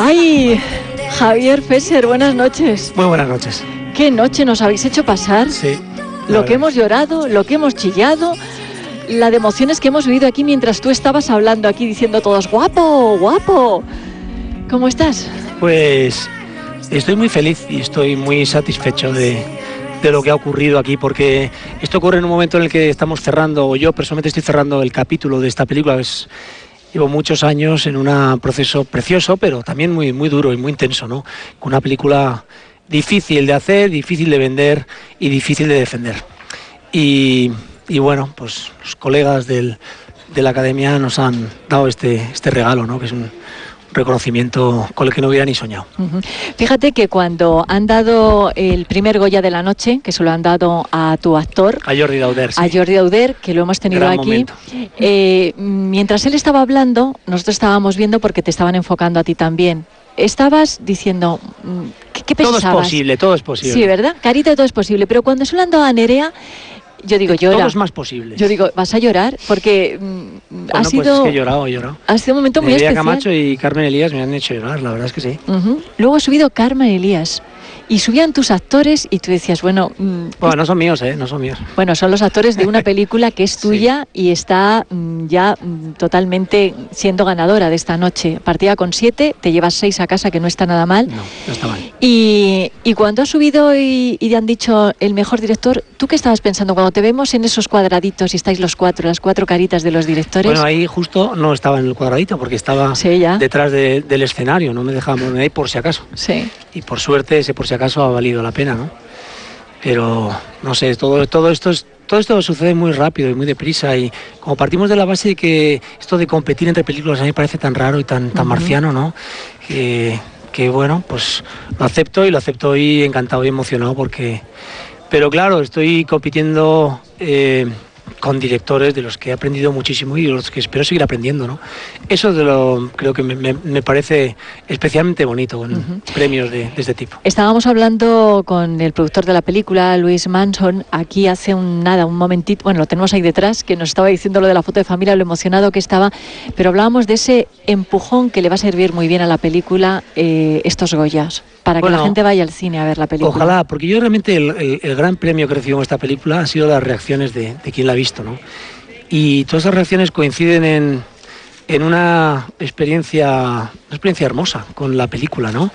Ay, Javier Fesser, buenas noches. Muy buenas noches. ¿Qué noche nos habéis hecho pasar? Sí. Lo que hemos llorado, lo que hemos chillado, la de emociones que hemos vivido aquí mientras tú estabas hablando aquí diciendo todos, guapo, guapo. ¿Cómo estás? Pues estoy muy feliz y estoy muy satisfecho de, de lo que ha ocurrido aquí, porque esto ocurre en un momento en el que estamos cerrando, o yo personalmente estoy cerrando el capítulo de esta película. Es, llevo muchos años en un proceso precioso, pero también muy, muy duro y muy intenso, ¿no? Con una película difícil de hacer, difícil de vender y difícil de defender. Y, y bueno, pues los colegas del, de la academia nos han dado este, este regalo, ¿no? que es un reconocimiento con el que no hubiera ni soñado. Fíjate que cuando han dado el primer Goya de la noche, que se lo han dado a tu actor, a Jordi Dauder, a Jordi Dauder, que lo hemos tenido aquí, eh, mientras él estaba hablando, nosotros estábamos viendo porque te estaban enfocando a ti también estabas diciendo, mm, ¿qué, pensabas? Todo es posible, todo es posible. Sí, ¿verdad? Carita, todo es posible. Pero cuando se lo han dado a Nerea, yo digo, llora. Todo es más posible. Yo digo, ¿vas a llorar? Porque mm, ha pues sido... es que he llorado, he llorado. Ha sido un momento muy especial. Camacho y Carmen Elías me han hecho llorar, la verdad es que sí. Luego ha subido Carmen Elías y subían tus actores y tú decías, bueno... Mm, bueno, no son míos, ¿eh? No son míos. Bueno, son los actores de una película que es tuya y está mm, ya totalmente siendo ganadora de esta noche. Partida con siete, te llevas seis a casa, que no está nada mal. No, no está mal. Y, y cuando has subido y, y, te han dicho el mejor director, ¿tú qué estabas pensando cuando te vemos en esos cuadraditos y estáis los cuatro, las cuatro caritas de los directores? Bueno, ahí justo no estaba en el cuadradito porque estaba sí, detrás de, del escenario, no me dejábamos ahí por si acaso. Sí. Y por suerte ese por si acaso ha valido la pena, ¿no? Pero no sé, todo, todo esto es todo esto sucede muy rápido y muy deprisa y como partimos de la base de que esto de competir entre películas a mí me parece tan raro y tan, tan uh -huh. marciano, ¿no? Que, que, bueno, pues lo acepto y lo acepto y encantado y emocionado porque... Pero claro, estoy compitiendo eh, con directores de los que he aprendido muchísimo y de los que espero seguir aprendiendo, ¿no? Eso de lo, creo que me, me, me parece especialmente bonito con uh -huh. premios de, de, este tipo. Estábamos hablando con el productor de la película, Luis Manson, aquí hace un nada, un momentito, bueno, lo tenemos ahí detrás, que nos estaba diciendo lo de la foto de familia, lo emocionado que estaba, pero hablábamos de ese empujón que le va a servir muy bien a la película eh, estos Goyas, para bueno, que la gente vaya al cine a ver la película. Ojalá, porque yo realmente el, el, el gran premio que recibo en esta película han sido las reacciones de, de quien la ha visto, Y todas esas reacciones coinciden en, en una experiencia, una experiencia hermosa con la película, ¿no?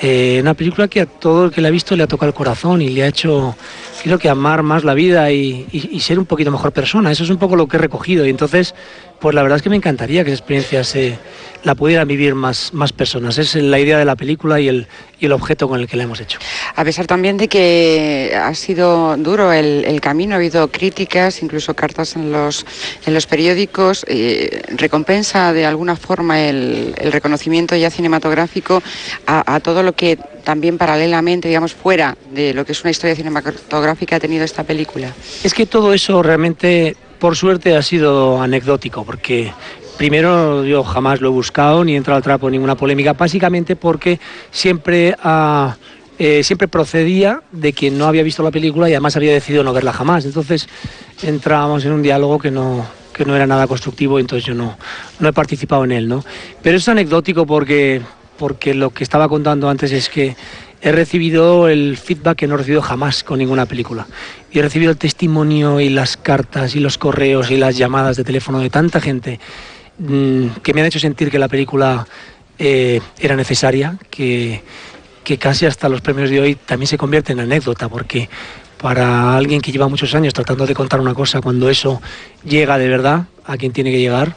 Eh, una película que a todo el que la ha visto le ha tocado el corazón y le ha hecho, creo que amar más la vida y, y, y, ser un poquito mejor persona. Eso es un poco lo que he recogido y entonces, pues la verdad es que me encantaría que esa experiencia se la pudieran vivir más, más personas. Es la idea de la película y el, y el objeto con el que la hemos hecho. A pesar también de que ha sido duro el, el camino, ha habido críticas, incluso cartas en los, en los periódicos, eh, recompensa de alguna forma el, el reconocimiento ya cinematográfico a, a, todo lo que también paralelamente, digamos, fuera de lo que es una historia cinematográfica ha tenido esta película. Es que todo eso realmente, por suerte, ha sido anecdótico, porque Primero, yo jamás lo he buscado ni he entrado al trapo en ninguna polémica, básicamente porque siempre, uh, eh, siempre procedía de quien no había visto la película y además había decidido no verla jamás. Entonces entrábamos en un diálogo que no, que no era nada constructivo, entonces yo no, no he participado en él. ¿no? Pero es anecdótico porque, porque lo que estaba contando antes es que he recibido el feedback que no he recibido jamás con ninguna película. Y he recibido el testimonio y las cartas y los correos y las llamadas de teléfono de tanta gente que me han hecho sentir que la película eh, era necesaria, que, que, casi hasta los premios de hoy también se convierte en anécdota, porque para alguien que lleva muchos años tratando de contar una cosa, cuando eso llega de verdad a quien tiene que llegar,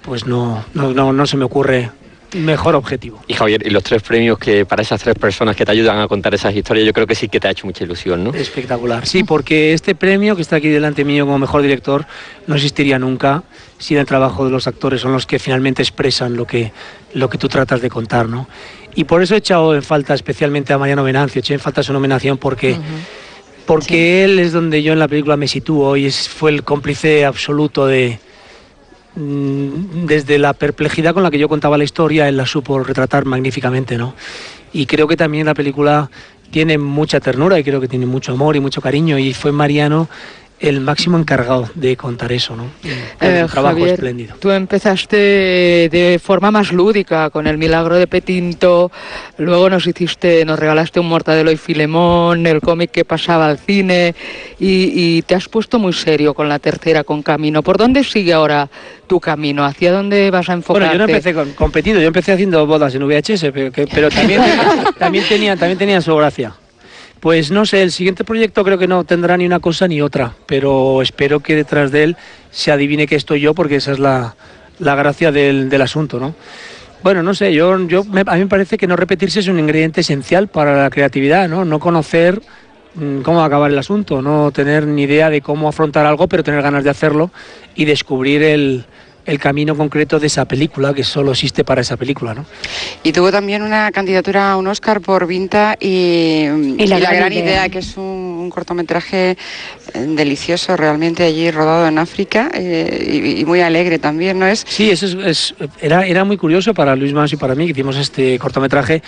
pues no, no, no, no se me ocurre mejor objetivo. Y Javier, y los tres premios que para esas tres personas que te ayudan a contar esas historias, yo creo que sí que te ha hecho mucha ilusión, ¿no? Espectacular, sí, porque este premio que está aquí delante mío como mejor director no existiría nunca sin el trabajo de los actores, son los que finalmente expresan lo que, lo que tú tratas de contar, ¿no? Y por eso he echado en falta especialmente a Mariano Venancio, eché en falta su nominación porque... Uh -huh. Porque sí. él es donde yo en la película me sitúo y es, fue el cómplice absoluto de, desde la perplejidad con la que yo contaba la historia, él la supo retratar magníficamente, ¿no? Y creo que también la película tiene mucha ternura y creo que tiene mucho amor y mucho cariño y fue Mariano el máximo encargado de contar eso, ¿no? Eh, un trabajo Javier, espléndido. Tú empezaste de forma más lúdica con el milagro de Petinto, luego nos hiciste, nos regalaste un Mortadelo y Filemón, el cómic que pasaba al cine y, y te has puesto muy serio con la tercera, con Camino. ¿Por dónde sigue ahora tu camino? ¿Hacia dónde vas a enfocarte? Bueno, yo no empecé con, competido, yo empecé haciendo bodas en VHS, pero, que- pero también, también, tenía, también tenía su gracia. Pues no sé, el siguiente proyecto creo que no tendrá ni una cosa ni otra, pero espero que detrás de él se adivine que estoy yo, porque esa es la, la gracia del, del asunto, ¿no? Bueno, no sé, yo, yo me- a mí me parece que no repetirse es un ingrediente esencial para la creatividad, ¿no? No conocer mm, cómo acabar el asunto, no tener ni idea de cómo afrontar algo, pero tener ganas de hacerlo y descubrir el, el camino concreto de esa película, que solo existe para esa película, ¿no? Y tuvo también una candidatura a un Oscar por Vinta y, y la, gran, idea. que es un, un cortometraje eh, delicioso realmente allí rodado en África eh, y, y muy alegre también, ¿no es? Sí, eso es, es- era, era muy curioso para Luis Manso y para mí, que hicimos este cortometraje,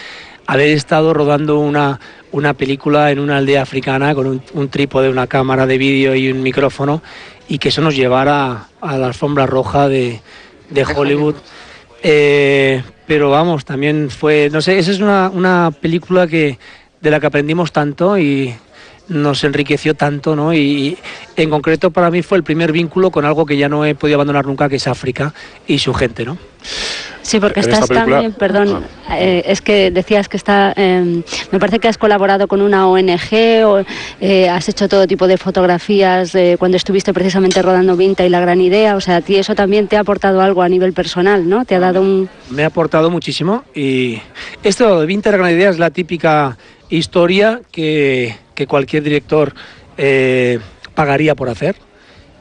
haber estado rodando una, una película en una aldea africana con un, un trípode, una cámara de vídeo y un micrófono, y que eso nos llevara a la alfombra roja de, de Hollywood. Eh, pero vamos, también fue, no sé, esa es una, una película que, de la que aprendimos tanto y nos enriqueció tanto, ¿no? Y, y en concreto para mí fue el primer vínculo con algo que ya no he podido abandonar nunca, que es África y su gente, ¿no? Sí, porque En estás película- también, perdón, eh, es que decías que está, eh, me parece que has colaborado con una ONG o eh, has hecho todo tipo de fotografías eh, cuando estuviste precisamente rodando Vinta y La Gran Idea, o sea, a ti eso también te ha aportado algo a nivel personal, ¿no? Te ha dado un... Me ha aportado muchísimo y esto de Vinter Gran Idea es la típica historia que, que cualquier director eh, pagaría por hacer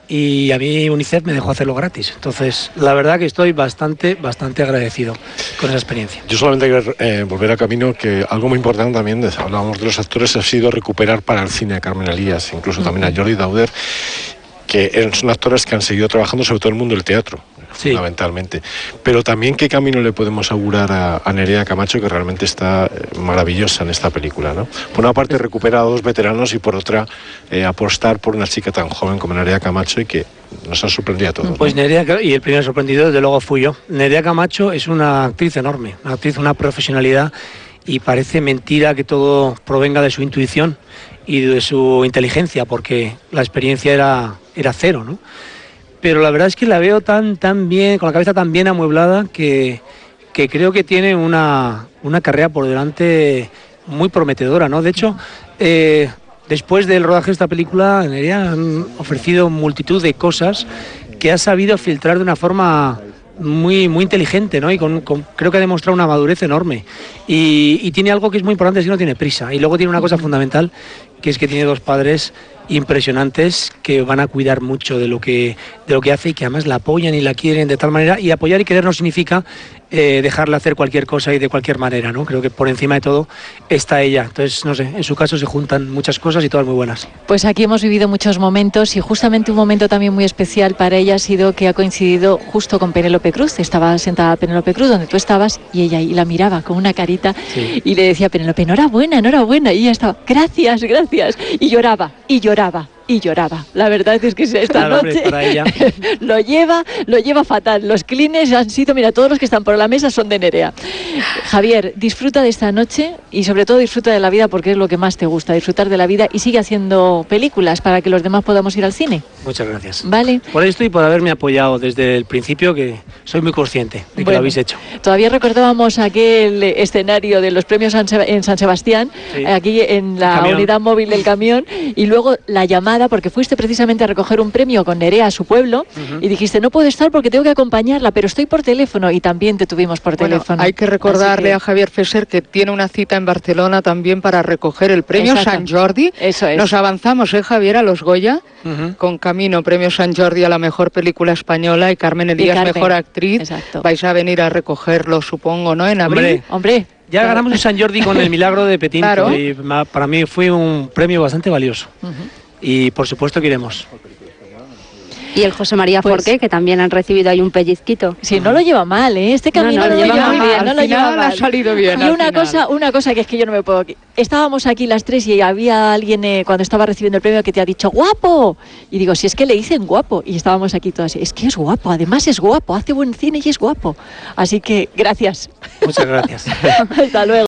y a mí UNICEF me dejó hacerlo gratis. Entonces, la verdad que estoy bastante, bastante agradecido con esa experiencia. Yo solamente quiero eh, volver a camino que algo muy importante también, de- hablábamos de los actores, ha sido recuperar para el cine a Carmen Elías, incluso también a Jordi Dauder, que son actores que han seguido trabajando sobre todo el mundo del teatro, Sí. fundamentalmente. Pero también qué camino le podemos augurar a, a Nerea Camacho, que realmente está eh, maravillosa en esta película. ¿no? Por una parte recuperar a dos veteranos y por otra eh, apostar por una chica tan joven como Nerea Camacho y que nos ha sorprendido a todos. ¿no? Pues Nerea, y el primer sorprendido desde luego fui yo. Nerea Camacho es una actriz enorme, una actriz, una profesionalidad y parece mentira que todo provenga de su intuición y de su inteligencia, porque la experiencia era, era cero, ¿no? Pero la verdad es que la veo tan, tan bien, con la cabeza tan bien amueblada, que, que creo que tiene una, una carrera por delante muy prometedora, ¿no? De hecho, eh, después del rodaje de esta película, Nerea han ofrecido multitud de cosas que ha sabido filtrar de una forma muy, muy inteligente, ¿no? Y con, creo que ha demostrado una madurez enorme. Y, y tiene algo que es muy importante, es que no tiene prisa. Y luego tiene una cosa fundamental, que es que tiene dos padres impresionantes que van a cuidar mucho de lo que de lo que hace y que además la apoyan y la quieren de tal manera y apoyar y querer no significa eh, dejarla hacer cualquier cosa y de cualquier manera no creo que por encima de todo está ella entonces no sé en su caso se juntan muchas cosas y todas muy buenas Pues aquí hemos vivido muchos momentos y justamente un momento también muy especial para ella ha sido que ha coincidido justo con Penélope Cruz. Estaba sentada Penélope Cruz donde tú estabas y ella y la miraba con una carita Sí. y le decía Penélope, enhorabuena, enhorabuena. Y ella estaba, gracias, gracias. Y lloraba, y lloraba, y lloraba. La verdad es que esta Claro, hombre, noche para ella. lo lleva, lo lleva fatal. Los clines han sido, mira, todos los que están por la mesa son de Nerea. Javier, disfruta de esta noche y sobre todo disfruta de la vida porque es lo que más te gusta, disfrutar de la vida y sigue haciendo películas para que los demás podamos ir al cine. muchas gracias ¿Vale? por esto y por haberme apoyado desde el principio que soy muy consciente de que Bueno. lo habéis hecho Todavía recordábamos aquel escenario de los premios en San Sebastián, Sí. aquí en la unidad móvil del camión, y luego la llamada, porque fuiste precisamente a recoger un premio con Nerea a su pueblo, y dijiste, no puedo estar porque tengo que acompañarla, pero estoy por teléfono, y también te tuvimos por Bueno, teléfono. hay que recordarle Así a Javier Fesser que tiene una cita en Barcelona también para recoger el premio Exacto. San Jordi. Eso es. Nos avanzamos, ¿eh, Javier, a los Goya? Ujú. Con Camino, premio San Jordi a la mejor película española y Carmen Elías, Carmen, mejor actriz. exacto. Vais a venir a recogerlo, supongo, ¿no? En abril. Hombre, Hombre, ya ganamos un San Jordi con el milagro de Petinto Claro. y para mí fue un premio bastante valioso y por supuesto que iremos Y el José María Pues- Forqué, que también han recibido ahí un pellizquito. Sí, no lo lleva mal, ¿eh? Este No, camino no, no, lo lo lleva lleva muy mal, bien. no lo lleva final ha mal. salido bien, Y una final. cosa, una cosa que es que yo no me puedo. Estábamos aquí las tres y había alguien eh, cuando estaba recibiendo el premio que te ha dicho guapo. Y digo, si es que le dicen guapo. Y estábamos aquí todas. Es que es guapo, además es guapo, hace buen cine y es guapo. Así que gracias. Muchas gracias. Hasta luego.